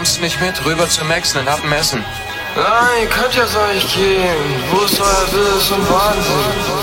kommst du nicht mit? Rüber zu Max und hab ein Essen. Nein, ja so ich gehen. Wo ist euer ist und Wahnsinn?